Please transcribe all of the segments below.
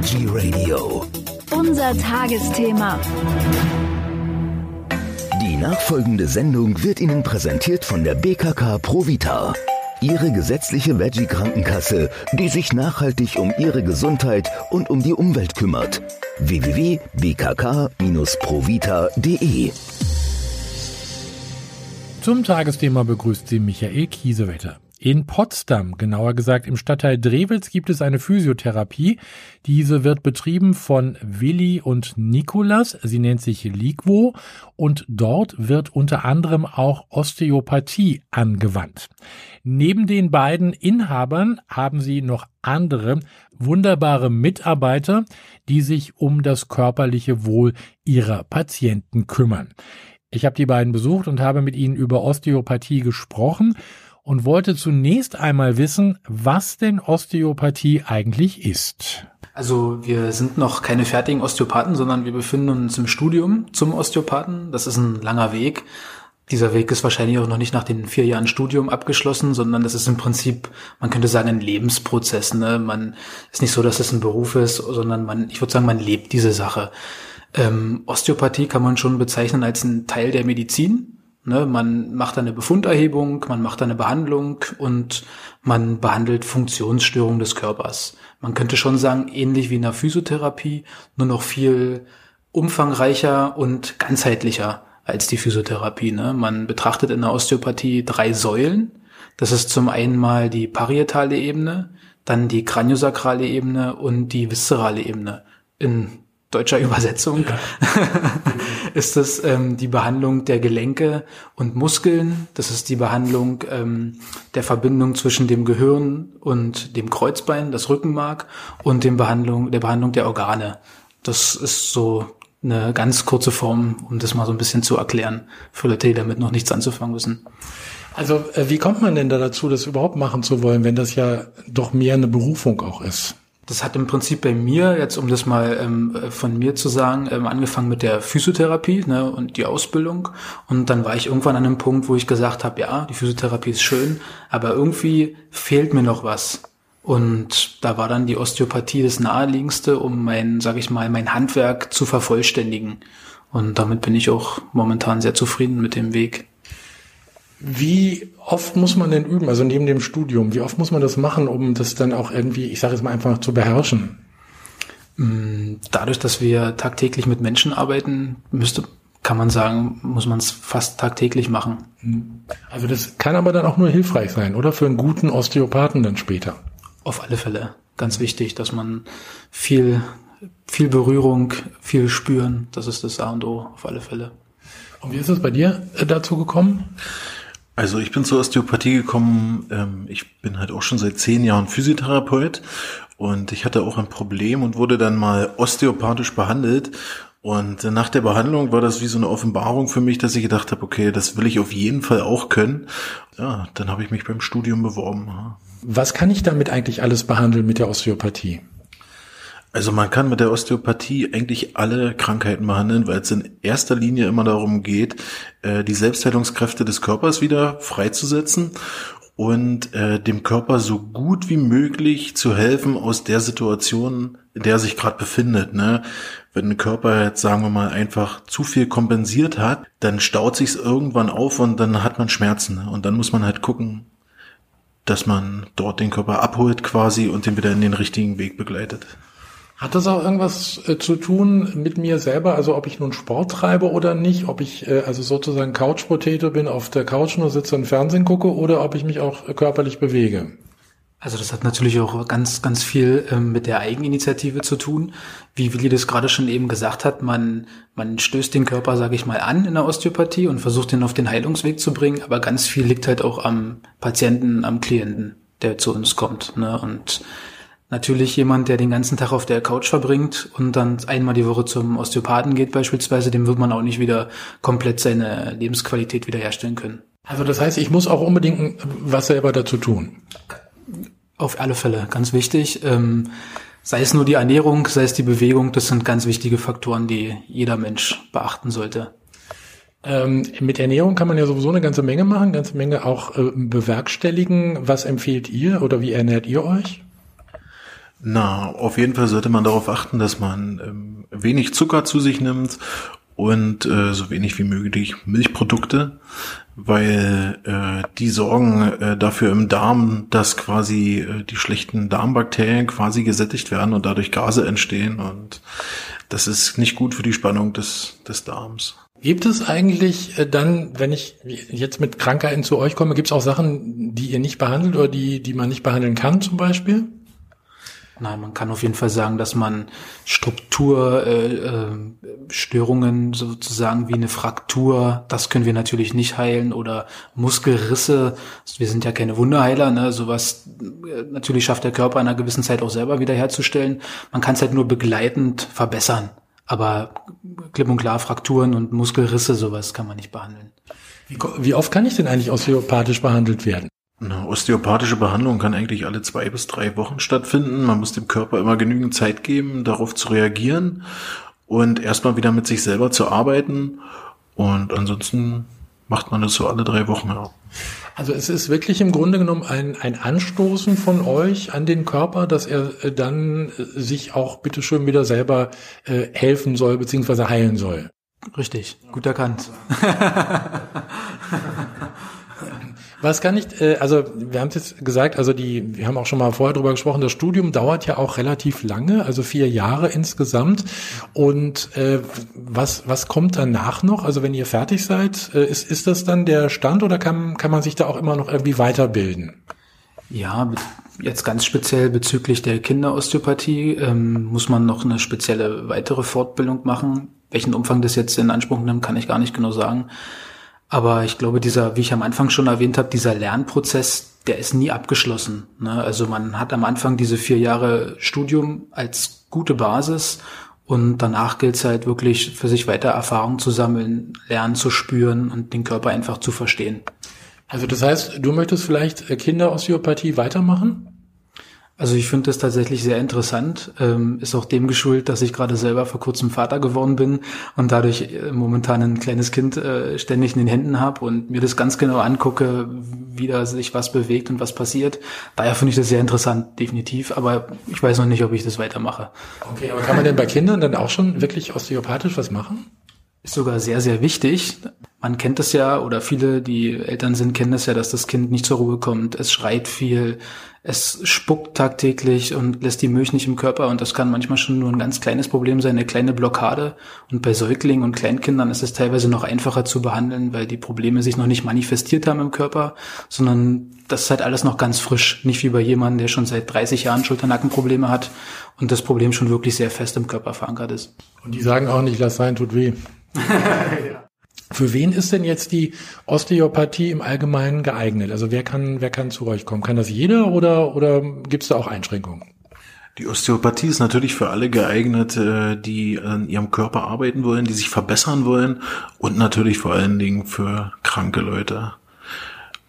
Veggie Radio. Unser Tagesthema. Die nachfolgende Sendung wird Ihnen präsentiert von der BKK Provita. Ihre gesetzliche Veggie-Krankenkasse, die sich nachhaltig um Ihre Gesundheit und um die Umwelt kümmert. www.bkk-provita.de Zum Tagesthema begrüßt Sie Michael Kiesewetter. In Potsdam, genauer gesagt im Stadtteil Drewitz, gibt es eine Physiotherapie. Diese wird betrieben von Willi und Nikolas. Sie nennt sich Ligwo und dort wird unter anderem auch Osteopathie angewandt. Neben den beiden Inhabern haben sie noch andere wunderbare Mitarbeiter, die sich um das körperliche Wohl ihrer Patienten kümmern. Ich habe die beiden besucht und habe mit ihnen über Osteopathie gesprochen und wollte zunächst einmal wissen, was denn Osteopathie eigentlich ist. Also wir sind noch keine fertigen Osteopathen, sondern wir befinden uns im Studium zum Osteopathen. Das ist ein langer Weg. Dieser Weg ist wahrscheinlich auch noch nicht nach den vier Jahren Studium abgeschlossen, sondern das ist im Prinzip, man könnte sagen, ein Lebensprozess. Ne? Man ist nicht so, dass es ein Beruf ist, sondern man, ich würde sagen, man lebt diese Sache. Ähm, Osteopathie kann man schon bezeichnen als ein Teil der Medizin. Ne, man macht eine Befunderhebung, man macht eine Behandlung und man behandelt Funktionsstörungen des Körpers. Man könnte schon sagen, ähnlich wie in der Physiotherapie, nur noch viel umfangreicher und ganzheitlicher als die Physiotherapie. Ne? Man betrachtet in der Osteopathie drei Säulen. Das ist zum einen mal die parietale Ebene, dann die kraniosakrale Ebene und die viszerale Ebene. In deutscher Übersetzung ja. Ist das ähm, die Behandlung der Gelenke und Muskeln. Das ist die Behandlung ähm, der Verbindung zwischen dem Gehirn und dem Kreuzbein, das Rückenmark und dem Behandlung der Behandlung der Organe. Das ist so eine ganz kurze Form, um das mal so ein bisschen zu erklären für Leute, die damit noch nichts anzufangen wissen. Also äh, wie kommt man denn da dazu, das überhaupt machen zu wollen, wenn das ja doch mehr eine Berufung auch ist? Das hat im Prinzip bei mir, jetzt um das mal ähm, von mir zu sagen, ähm, angefangen mit der Physiotherapie ne, und die Ausbildung. Und dann war ich irgendwann an einem Punkt, wo ich gesagt habe, ja, die Physiotherapie ist schön, aber irgendwie fehlt mir noch was. Und da war dann die Osteopathie das naheliegendste, um mein, sag ich mal, mein Handwerk zu vervollständigen. Und damit bin ich auch momentan sehr zufrieden mit dem Weg. Wie oft muss man denn üben, also neben dem Studium, wie oft muss man das machen, um das dann auch irgendwie, ich sage jetzt mal einfach zu beherrschen? Mm, dadurch, dass wir tagtäglich mit Menschen arbeiten, müsste, kann man sagen, muss man es fast tagtäglich machen. Also das kann aber dann auch nur hilfreich sein, oder? Für einen guten Osteopathen dann später. Auf alle Fälle. Ganz wichtig, dass man viel, viel Berührung, viel spüren, das ist das A und O, auf alle Fälle. Und wie ist es bei dir äh, dazu gekommen? Also ich bin zur Osteopathie gekommen, ähm, ich bin halt auch schon seit zehn Jahren Physiotherapeut und ich hatte auch ein Problem und wurde dann mal osteopathisch behandelt. Und nach der Behandlung war das wie so eine Offenbarung für mich, dass ich gedacht habe, okay, das will ich auf jeden Fall auch können. Ja, dann habe ich mich beim Studium beworben. Was kann ich damit eigentlich alles behandeln mit der Osteopathie? Also man kann mit der Osteopathie eigentlich alle Krankheiten behandeln, weil es in erster Linie immer darum geht, äh, die Selbstheilungskräfte des Körpers wieder freizusetzen und äh, dem Körper so gut wie möglich zu helfen aus der Situation, in der er sich gerade befindet. Ne? Wenn ein Körper jetzt, sagen wir mal, einfach zu viel kompensiert hat, dann staut sich's irgendwann auf und dann hat man Schmerzen. Ne? Und dann muss man halt gucken, dass man dort den Körper abholt quasi und den wieder in den richtigen Weg begleitet. Hat das auch irgendwas äh, zu tun mit mir selber, also ob ich nun Sport treibe oder nicht, ob ich äh, also sozusagen Couch-Potato bin, auf der Couch nur sitze und Fernsehen gucke oder ob ich mich auch körperlich bewege? Also das hat natürlich auch ganz, ganz viel ähm, mit der Eigeninitiative zu tun. Wie Willi das gerade schon eben gesagt hat, man, man stößt den Körper, sage ich mal, an in der Osteopathie und versucht ihn auf den Heilungsweg zu bringen, aber ganz viel liegt halt auch am Patienten, am Klienten, der zu uns kommt. Ne? Und Natürlich jemand, der den ganzen Tag auf der Couch verbringt und dann einmal die Woche zum Osteopathen geht beispielsweise, dem wird man auch nicht wieder komplett seine Lebensqualität wiederherstellen können. Also das heißt, ich muss auch unbedingt was selber dazu tun. Auf alle Fälle, ganz wichtig. Ähm, sei es nur die Ernährung, sei es die Bewegung, das sind ganz wichtige Faktoren, die jeder Mensch beachten sollte. Ähm, mit Ernährung kann man ja sowieso eine ganze Menge machen, ganze Menge auch äh, bewerkstelligen. Was empfehlt ihr oder wie ernährt ihr euch? Na, auf jeden Fall sollte man darauf achten, dass man ähm, wenig Zucker zu sich nimmt und äh, so wenig wie möglich Milchprodukte, weil äh, die sorgen äh, dafür im Darm, dass quasi äh, die schlechten Darmbakterien quasi gesättigt werden und dadurch Gase entstehen und das ist nicht gut für die Spannung des, des Darms. Gibt es eigentlich äh, dann, wenn ich jetzt mit Krankheiten zu euch komme, gibt es auch Sachen, die ihr nicht behandelt oder die, die man nicht behandeln kann zum Beispiel? Nein, man kann auf jeden Fall sagen, dass man Strukturstörungen äh, Störungen sozusagen wie eine Fraktur, das können wir natürlich nicht heilen oder Muskelrisse. Wir sind ja keine Wunderheiler, ne? Sowas äh, natürlich schafft der Körper in einer gewissen Zeit auch selber wiederherzustellen. Man kann es halt nur begleitend verbessern. Aber klipp und klar Frakturen und Muskelrisse, sowas kann man nicht behandeln. Wie, wie oft kann ich denn eigentlich osteopathisch behandelt werden? Eine osteopathische Behandlung kann eigentlich alle zwei bis drei Wochen stattfinden. Man muss dem Körper immer genügend Zeit geben, darauf zu reagieren und erstmal wieder mit sich selber zu arbeiten. Und ansonsten macht man das so alle drei Wochen. Ja. Also es ist wirklich im Grunde genommen ein, ein Anstoßen von euch an den Körper, dass er äh, dann äh, sich auch bitteschön wieder selber äh, helfen soll, beziehungsweise heilen soll. Richtig, gut erkannt. Was kann ich, äh, also wir haben es jetzt gesagt, also die, wir haben auch schon mal vorher drüber gesprochen, das Studium dauert ja auch relativ lange, also vier Jahre insgesamt. Und äh, was, was kommt danach noch? Also wenn ihr fertig seid, äh, ist, ist das dann der Stand oder kann, kann man sich da auch immer noch irgendwie weiterbilden? Ja, jetzt ganz speziell bezüglich der Kinderosteopathie ähm, muss man noch eine spezielle weitere Fortbildung machen. Welchen Umfang das jetzt in Anspruch nimmt, kann ich gar nicht genau sagen. Aber ich glaube, dieser, wie ich am Anfang schon erwähnt habe, dieser Lernprozess, der ist nie abgeschlossen. Ne? Also man hat am Anfang diese vier Jahre Studium als gute Basis und danach gilt es halt wirklich für sich weiter Erfahrung zu sammeln, lernen zu spüren und den Körper einfach zu verstehen. Also das heißt, du möchtest vielleicht Kinderosteopathie weitermachen? Also ich finde das tatsächlich sehr interessant. Ähm, ist auch dem geschuldet, dass ich gerade selber vor kurzem Vater geworden bin und dadurch äh, momentan ein kleines Kind äh, ständig in den Händen habe und mir das ganz genau angucke, wie da sich was bewegt und was passiert. Daher finde ich das sehr interessant, definitiv. Aber ich weiß noch nicht, ob ich das weitermache. Okay, aber kann man denn bei Kindern dann auch schon wirklich osteopathisch was machen? Ist sogar sehr, sehr wichtig. Man kennt es ja, oder viele, die Eltern sind, kennen es ja, dass das Kind nicht zur Ruhe kommt. Es schreit viel, es spuckt tagtäglich und lässt die Milch nicht im Körper und das kann manchmal schon nur ein ganz kleines Problem sein, eine kleine Blockade. Und bei Säuglingen und Kleinkindern ist es teilweise noch einfacher zu behandeln, weil die Probleme sich noch nicht manifestiert haben im Körper, sondern das ist halt alles noch ganz frisch. Nicht wie bei jemandem, der schon seit 30 Jahren Schulternackenprobleme hat und das Problem schon wirklich sehr fest im Körper verankert ist. Und die sagen auch nicht, lass sein, tut weh. ja. Für wen ist denn jetzt die Osteopathie im Allgemeinen geeignet? Also wer kann, wer kann zu euch kommen? Kann das jeder oder, oder gibt es da auch Einschränkungen? Die Osteopathie ist natürlich für alle geeignet, äh, die an ihrem Körper arbeiten wollen, die sich verbessern wollen und natürlich vor allen Dingen für kranke Leute.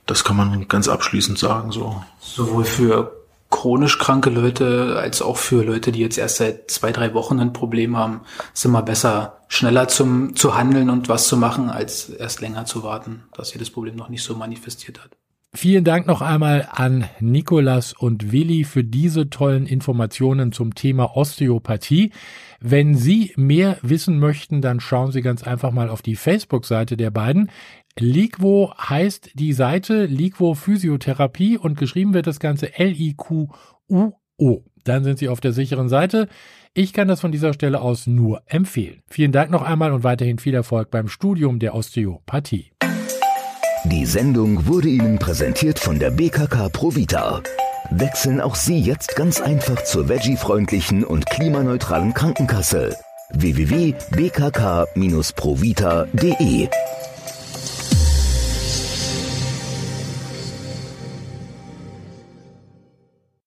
Das kann man ganz abschließend sagen, so. Sowohl für chronisch kranke Leute als auch für Leute, die jetzt erst seit zwei, drei Wochen ein Problem haben, ist immer besser, schneller zum, zu handeln und was zu machen, als erst länger zu warten, dass sich das Problem noch nicht so manifestiert hat. Vielen Dank noch einmal an Nikolas und Willi für diese tollen Informationen zum Thema Osteopathie. Wenn Sie mehr wissen möchten, dann schauen Sie ganz einfach mal auf die Facebook-Seite der beiden. Liquo heißt die Seite Liquo Physiotherapie und geschrieben wird das Ganze L-I-Q-U-O. Dann sind Sie auf der sicheren Seite. Ich kann das von dieser Stelle aus nur empfehlen. Vielen Dank noch einmal und weiterhin viel Erfolg beim Studium der Osteopathie. Die Sendung wurde Ihnen präsentiert von der BKK Provita. Wechseln auch Sie jetzt ganz einfach zur veggie-freundlichen und klimaneutralen Krankenkasse. www.bkk-provita.de